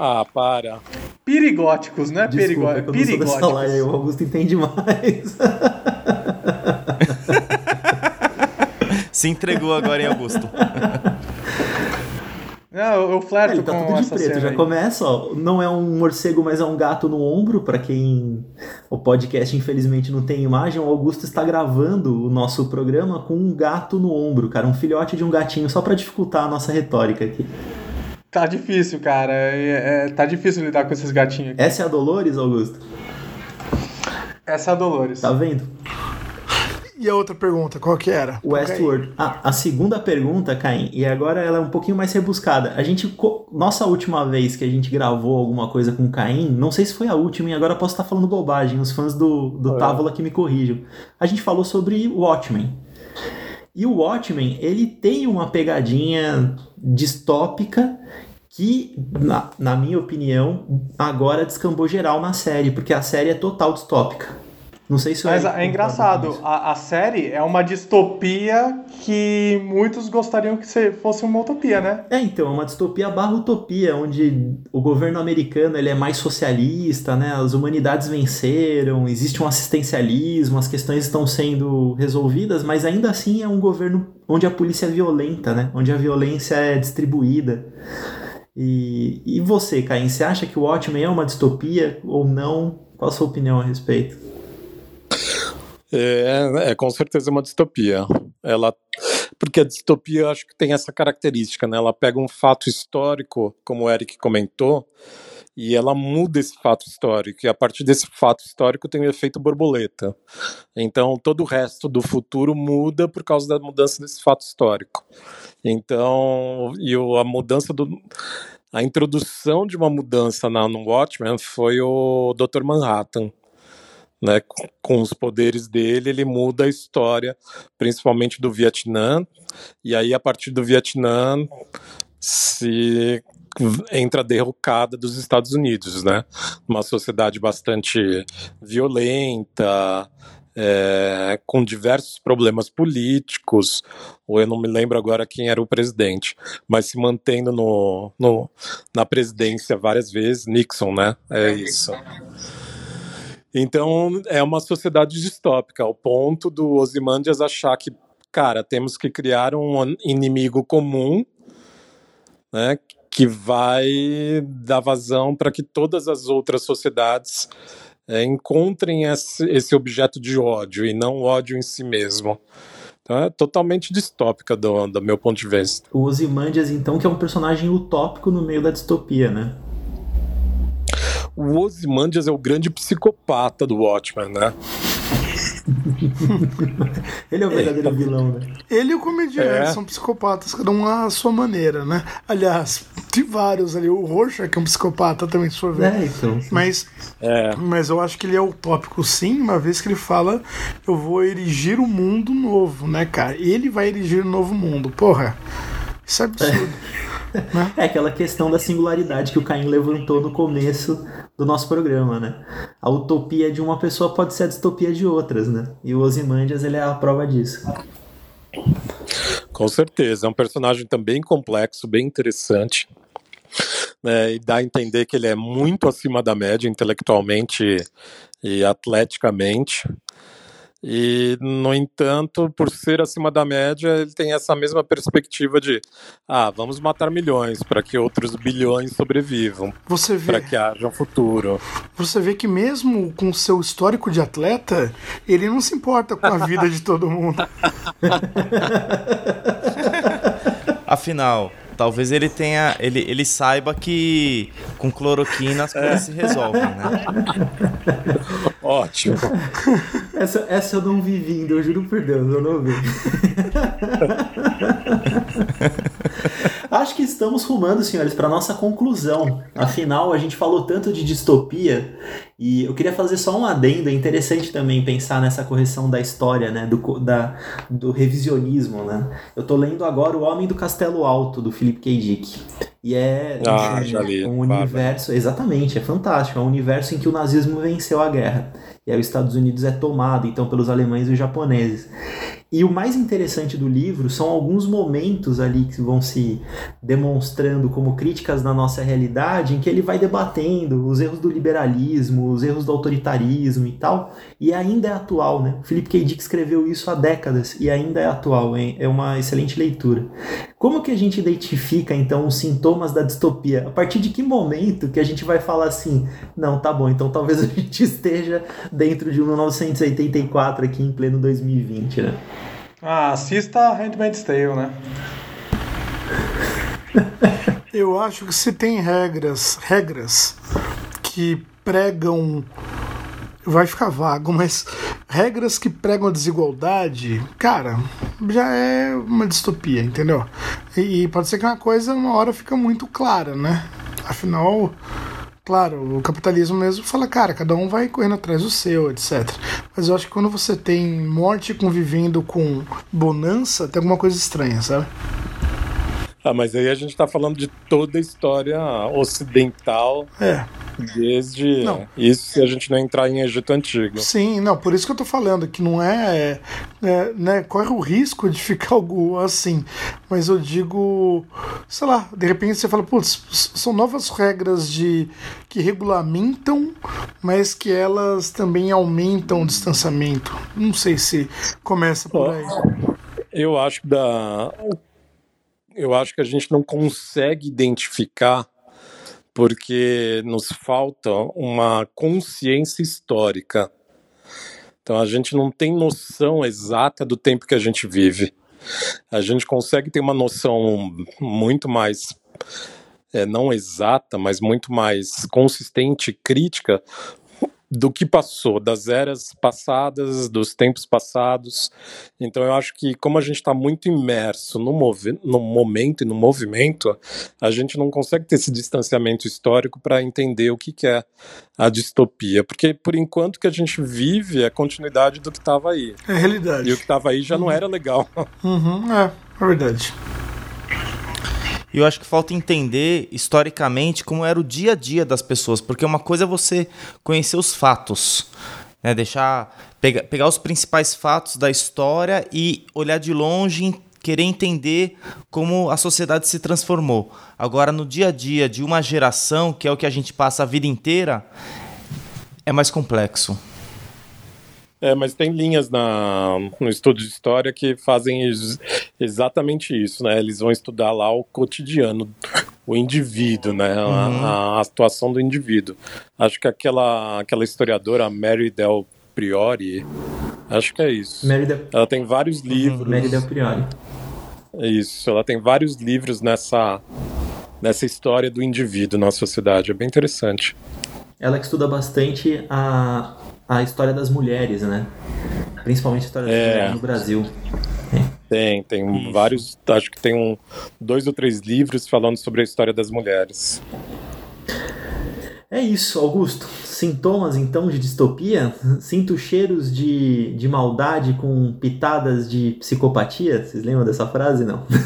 Ah, para. Pirigóticos, não é é perigó... que eu não sou dessa live, Pirigóticos. o Augusto entende mais. <laughs> Se entregou agora em Augusto. <laughs> Não, eu, eu flerto Ele tá com tudo de preto, já aí. começa, ó. Não é um morcego, mas é um gato no ombro. Pra quem o podcast infelizmente não tem imagem, o Augusto está gravando o nosso programa com um gato no ombro, cara, um filhote de um gatinho, só pra dificultar a nossa retórica aqui. Tá difícil, cara. É, é- tá difícil lidar com esses gatinhos aqui. Essa é a Dolores, Augusto? Essa é a Dolores. Tá vendo? E a outra pergunta, qual que era? Westworld. A, a segunda pergunta, Caim, e agora ela é um pouquinho mais rebuscada. A gente. Nossa última vez que a gente gravou alguma coisa com o Caim, não sei se foi a última, e agora posso estar falando bobagem, os fãs do, do é. Távola que me corrijam. A gente falou sobre Watchmen. E o Watchmen, ele tem uma pegadinha distópica que, na, na minha opinião, agora descambou geral na série, porque a série é total distópica. Não sei se Mas é, é engraçado, a, a, série é uma distopia que muitos gostariam que fosse uma utopia, né? É, então, é uma distopia barra utopia, onde o governo americano ele é mais socialista, né? As humanidades venceram, existe um assistencialismo, as questões estão sendo resolvidas, mas ainda assim é um governo onde a polícia é violenta, né? Onde a violência é distribuída. E, e você, Caim, você acha que o Watchmen é uma distopia ou não? Qual a sua opinião a respeito? É, é, com certeza uma distopia. Ela, porque a distopia eu acho que tem essa característica, né? Ela pega um fato histórico, como o Eric comentou, e ela muda esse fato histórico. E a partir desse fato histórico tem o efeito borboleta. Então todo o resto do futuro muda por causa da mudança desse fato histórico. Então, e a mudança do a introdução de uma mudança na, no Watchmen foi o Dr. Manhattan né, com os poderes dele, ele muda a história, principalmente do Vietnã, e aí a partir do Vietnã se entra a derrocada dos Estados Unidos, né? Uma sociedade bastante violenta, é, com diversos problemas políticos, ou eu não me lembro agora quem era o presidente, mas se mantendo no, no na presidência várias vezes, Nixon, né? É isso. Então, é uma sociedade distópica, ao ponto do Ozymandias achar que, cara, temos que criar um inimigo comum, né, que vai dar vazão para que todas as outras sociedades é, encontrem esse, esse objeto de ódio e não o ódio em si mesmo. Então é totalmente distópica do, do meu ponto de vista. O Ozymandias, então, que é um personagem utópico no meio da distopia, né? O Ozymandias é o grande psicopata do Watchmen, né? <laughs> ele é o verdadeiro é. vilão, né? Ele e o comediante é. são psicopatas, cada um à sua maneira, né? Aliás, tem vários ali. O Rorschach é um psicopata também, se for ver. É, então. Mas, é. mas eu acho que ele é utópico, sim, uma vez que ele fala: eu vou erigir um mundo novo, né, cara? Ele vai erigir um novo mundo. Porra, isso é absurdo. Né? <laughs> É aquela questão da singularidade que o Caim levantou no começo do nosso programa, né? A utopia de uma pessoa pode ser a distopia de outras, né? E o Ozymandias, ele é a prova disso. Com certeza, é um personagem também complexo, bem interessante. Né, e dá a entender que ele é muito acima da média intelectualmente e atleticamente. E, no entanto, por ser acima da média, ele tem essa mesma perspectiva de: ah, vamos matar milhões para que outros bilhões sobrevivam. Para que haja um futuro. Você vê que, mesmo com seu histórico de atleta, ele não se importa com a vida de todo mundo. <laughs> Afinal, talvez ele tenha. Ele, ele saiba que com cloroquina as coisas é. se resolvem, né? <laughs> Ótimo. Essa, essa eu não vi vindo, eu juro por Deus, eu não vi. <laughs> Acho que estamos rumando, senhores, para nossa conclusão. Afinal, a gente falou tanto de distopia e eu queria fazer só um adendo. É interessante também pensar nessa correção da história, né? Do, da, do revisionismo, né? Eu tô lendo agora O Homem do Castelo Alto, do Philip K. Dick. E é ah, um, um universo. Exatamente, é fantástico. É um universo em que o nazismo venceu a guerra. E aí os Estados Unidos é tomado, então, pelos alemães e os japoneses. E o mais interessante do livro são alguns momentos ali que vão se demonstrando como críticas na nossa realidade, em que ele vai debatendo os erros do liberalismo, os erros do autoritarismo e tal, e ainda é atual, né? Philip K. Dick escreveu isso há décadas e ainda é atual, hein? é uma excelente leitura. Como que a gente identifica então os sintomas da distopia? A partir de que momento que a gente vai falar assim, não, tá bom, então talvez <laughs> a gente esteja dentro de 1984 aqui em pleno 2020, né? Ah, assista Handmaid's Tale, né? Eu acho que se tem regras, regras que pregam vai ficar vago, mas regras que pregam a desigualdade, cara, já é uma distopia, entendeu? E, e pode ser que uma coisa uma hora fica muito clara, né? Afinal, Claro, o capitalismo mesmo fala, cara, cada um vai correndo atrás do seu, etc. Mas eu acho que quando você tem morte convivendo com bonança, tem alguma coisa estranha, sabe? Ah, mas aí a gente tá falando de toda a história ocidental. É. Desde Não. isso se a gente não entrar em Egito Antigo. Sim, não, por isso que eu tô falando, que não é, é, né, corre o risco de ficar <laughs> algo assim, mas eu digo, sei lá, de repente você fala, putz, são novas regras de que regulamentam, mas que elas também aumentam o distanciamento. Não sei se começa por aí. Eu acho que da eu acho que a gente não consegue identificar porque nos falta uma consciência histórica. Então a gente não tem noção exata do tempo que a gente vive. A gente consegue ter uma noção muito mais é, não exata, mas muito mais consistente e crítica do que passou, das eras passadas, dos tempos passados. Então eu acho que como a gente está muito imerso no, no momento e no movimento, a gente não consegue ter esse distanciamento histórico para entender o que, que é a distopia, porque por enquanto que a gente vive é a continuidade do que estava aí. É realidade. E o que estava aí já não era legal. Uhum, é, é verdade. E eu acho que falta entender historicamente como era o dia a dia das pessoas, porque uma coisa é você conhecer os fatos, né? deixar pegar, pegar os principais fatos da história e olhar de longe querer entender como a sociedade se transformou. Agora no dia a dia de uma geração, que é o que a gente passa a vida inteira, é mais complexo. É, mas tem linhas na, no estudo de história que fazem ex- exatamente isso, né? Eles vão estudar lá o cotidiano, o indivíduo, né? A, a situação do indivíduo. Acho que aquela, aquela historiadora, Mary Del Priori, acho que é isso. Mary Del, Ela tem vários livros. Mary Del Priori. É Isso, ela tem vários livros nessa, nessa história do indivíduo na sociedade. É bem interessante. Ela que estuda bastante a, a história das mulheres, né? Principalmente a história das É. mulheres no Brasil. Tem, tem vários, acho que tem um, dois ou três livros falando sobre a história das mulheres. É isso, Augusto. Sintomas então de distopia? Sinto cheiros de, de maldade com pitadas de psicopatia? Vocês lembram dessa frase? Não. <laughs>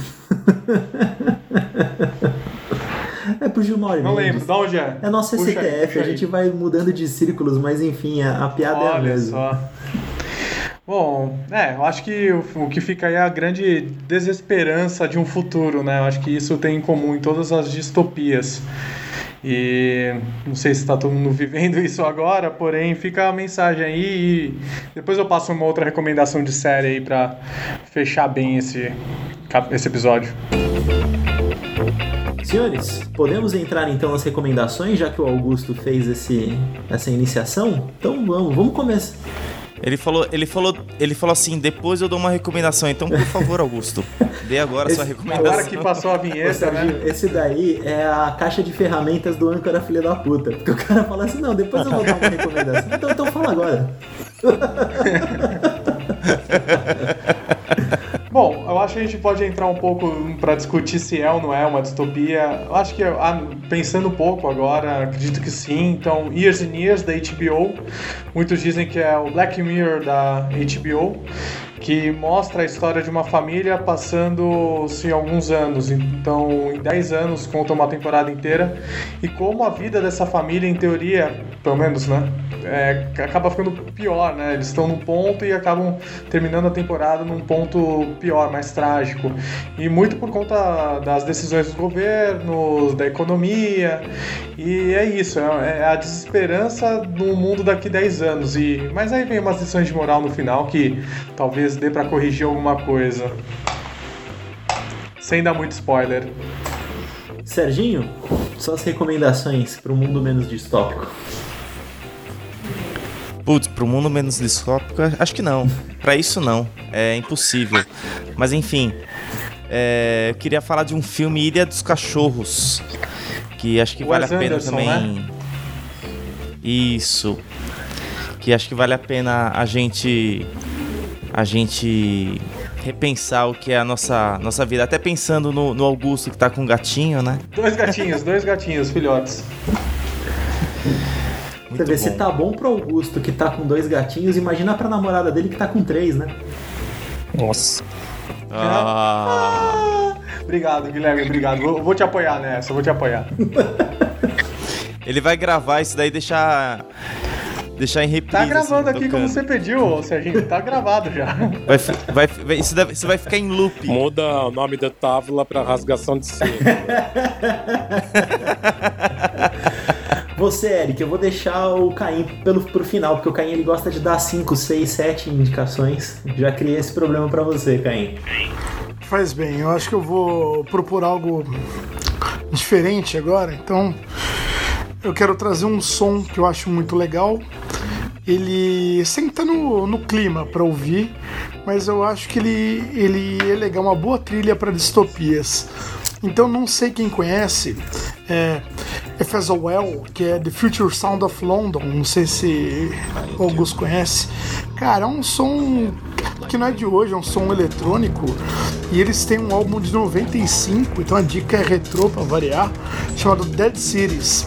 é pro Gilmar Não Mendes. lembro, de onde é? É nosso Puxa aí, STF, puxa a aí. gente vai mudando de círculos, mas enfim, a, a piada é a Olha mesma. só. Bom, é, eu acho que o, o que fica aí é a grande desesperança de um futuro, né? Eu acho que isso tem em comum em todas as distopias. E não sei se está todo mundo <laughs> vivendo isso agora, porém fica a mensagem aí e depois eu passo uma outra recomendação de série aí para fechar bem esse, esse episódio. Senhores, podemos entrar então nas recomendações, já que o Augusto fez esse, essa iniciação? Então vamos, vamos começar. Ele falou, ele falou, ele falou assim: depois eu dou uma recomendação. Então, por favor, Augusto, dê agora a sua Esse- recomendação. Agora que passou a vinheta, Serginho, né? esse daí é a caixa de ferramentas do âncora filha da puta. Porque o cara fala assim, não, depois eu vou dar uma recomendação. Então, então fala agora. <laughs> Bom, eu acho que a gente pode entrar um pouco para discutir se é ou não é uma distopia. Eu acho que, ah, pensando um pouco agora, acredito que sim. Então, Years and Years, da HBO. Muitos dizem que é o Black Mirror da HBO, que mostra a história de uma família passando-se alguns anos. Então, em 10 anos, conta uma temporada inteira. E como a vida dessa família, em teoria, pelo menos, né? É, acaba ficando pior, né? Eles estão num ponto e acabam terminando a temporada num ponto pior, mais trágico. E muito por conta das decisões dos governos, da economia. E é isso, é, é a desesperança do mundo daqui 10 anos. E, mas aí vem umas lições de moral no final que talvez dê pra corrigir alguma coisa. Sem dar muito spoiler. Serginho, suas recomendações para um mundo menos distópico. Putz, pro mundo menos distópico, acho que não. Pra isso não. É impossível. Mas enfim. é, eu queria falar de um filme Ilha dos Cachorros. Que acho que vale Wes a pena Anderson, também. né? Isso. que acho que vale a pena a gente a gente repensar o que é a nossa, nossa vida. Até pensando no, no Augusto que tá com um gatinho, né? Dois gatinhos, dois gatinhos, filhotes. Você vê, se tá bom pro Augusto que tá com dois gatinhos, imagina pra namorada dele que tá com três, né? Nossa. Ah, Obrigado, Guilherme, obrigado. Vou, vou te apoiar nessa, vou te apoiar. <laughs> ele vai gravar isso daí e deixar. Deixar em reprise. Tá gravando assim, aqui como tocando. você pediu, ô, Serginho. Tá gravado já. Vai, vai, vai- isso, deve- isso vai ficar em loop. Muda o nome da tábua pra rasgação de seda. <laughs> Você, Eric, eu vou deixar o Caim pelo, pro final, porque o Caim ele gosta de dar 5, 6, 7 indicações. Já criei esse problema pra você, Caim. Faz bem, eu acho que eu vou propor algo diferente agora. Então, eu quero trazer um som que eu acho muito legal. Ele sempre tá no, no clima para ouvir, mas eu acho que ele, ele é legal, uma boa trilha para distopias. Então, não sei quem conhece, é Well, que é The Future Sound of London. Não sei se o Augusto conhece. Cara, é um som que não é de hoje, é um som eletrônico. E eles têm um álbum de 95, então a dica é retrô pra variar, chamado Dead Cities.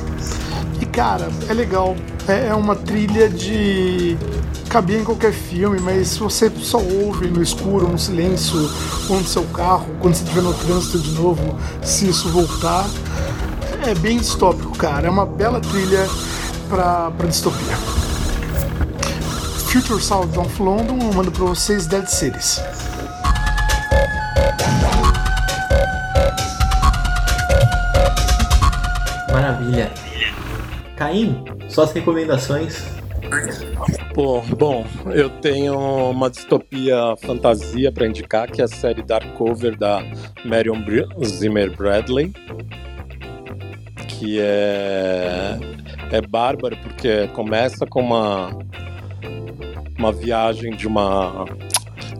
E cara, é legal. É, é uma trilha de. cabia em qualquer filme, mas se você só ouve no escuro, no silêncio, ou no seu carro, quando você estiver no trânsito de novo, se isso voltar. É bem distópico, cara. É uma bela trilha pra, pra distopia. Future Sound of London, eu mando pra vocês Dead Cities. Maravilha. Caim, suas recomendações. Pô, bom, eu tenho uma distopia fantasia pra indicar, que é a série Dark Cover da Marion Br- Zimmer Bradley, que é é bárbaro porque começa com uma uma viagem de uma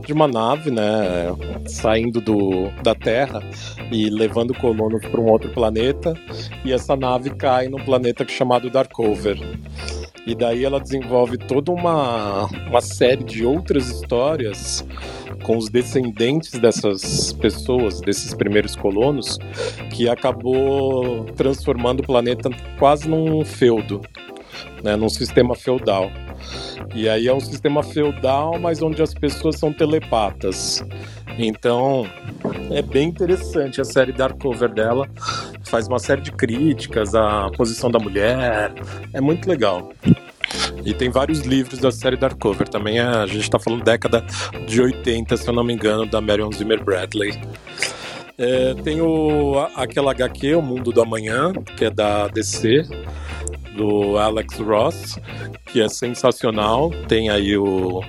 de uma nave, né, saindo do, da Terra e levando colonos para um outro planeta, e essa nave cai num planeta chamado Darkover. E daí ela desenvolve toda uma, uma série de outras histórias com os descendentes dessas pessoas, desses primeiros colonos, que acabou transformando o planeta quase num feudo, né, num sistema feudal. E aí é um sistema feudal, mas onde as pessoas são telepatas. Então é bem interessante a série Dark Cover dela. Faz uma série de críticas à posição da mulher. É muito legal. E tem vários livros da série Dark Cover. Também a gente está falando década de 80, se eu não me engano, da Marion Zimmer Bradley. É, tem o, aquela HQ, O Mundo do Amanhã, que é da DC, do Alex Ross, que é sensacional. Tem aí o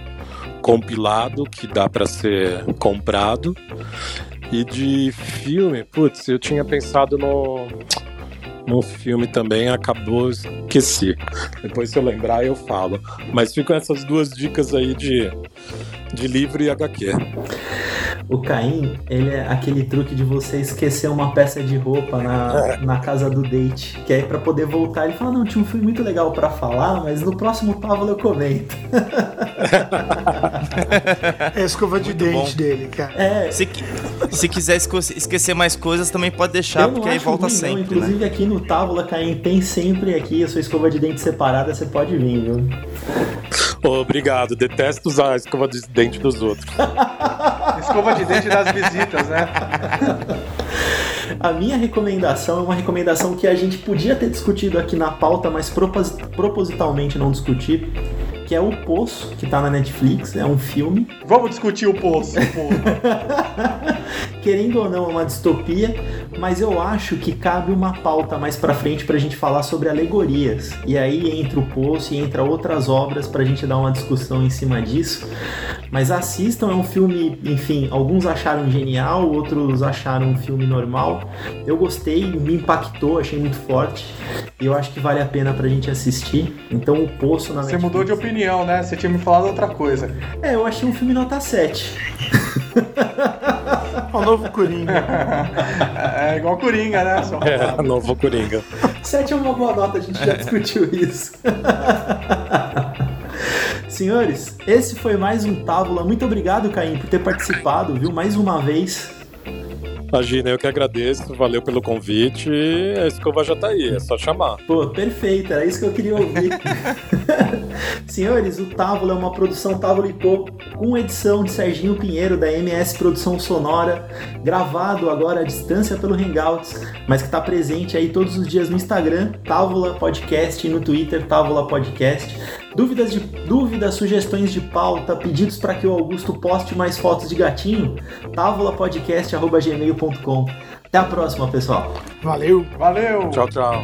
compilado que dá para ser comprado. E de filme, putz, eu tinha pensado no no filme também, acabou, esqueci. Depois se eu lembrar eu falo. Mas ficam essas duas dicas aí de, de livro e HQ. O Caim, ele é aquele truque de você esquecer uma peça de roupa na, na casa do date. Que aí pra poder voltar, ele fala, não, tinha um filme muito legal pra falar, mas no próximo Pablo eu comento. É a escova de Muito dente bom. dele, cara. É, Se, se quiser esquecer mais coisas, também pode deixar, não porque aí volta ruim, não. sempre, né? Inclusive aqui no Távola, Caim, tem sempre aqui a sua escova de dente separada, você pode vir, viu? Obrigado, detesto usar a escova de dente dos outros. <laughs> Escova de dente das visitas, né? A minha recomendação é uma recomendação que a gente podia ter discutido aqui na pauta, mas propos- propositalmente não discutir, que é O Poço, que tá na Netflix, é um filme. Vamos discutir o poço. pô. <laughs> Querendo ou não, é uma distopia, mas eu acho que cabe uma pauta mais pra frente pra gente falar sobre alegorias. E aí entra o Poço e entra outras obras pra gente dar uma discussão em cima disso. Mas assistam, é um filme, enfim, alguns acharam genial, outros acharam um filme normal. Eu gostei, me impactou, achei muito forte. E eu acho que vale a pena pra gente assistir. Então o Poço na Você Netflix. mudou de opinião, né? Você tinha me falado outra coisa. É, eu achei um filme nota 7. <laughs> <laughs> É o novo Coringa. É igual Coringa, né? Só É, novo Coringa. 7 é uma boa nota, a gente já discutiu isso. Senhores, esse foi mais um Távola. Muito obrigado, Caim, por ter participado, viu? Mais uma vez. Imagina, eu que agradeço, valeu pelo convite. A escova já tá aí, é só chamar. Pô, perfeito, era isso que eu queria ouvir. <laughs> Senhores, o Távola é uma produção Távola e Co, com edição de Serginho Pinheiro, da MS Produção Sonora, gravado agora à distância pelo Hangouts, mas que está presente aí todos os dias no Instagram, Távola Podcast, e no Twitter, Távola Podcast. Dúvidas, de, dúvidas, sugestões de pauta, pedidos para que o Augusto poste mais fotos de gatinho? tavolapodcast.gmail.com Até a próxima, pessoal. Valeu. Valeu. Tchau, tchau.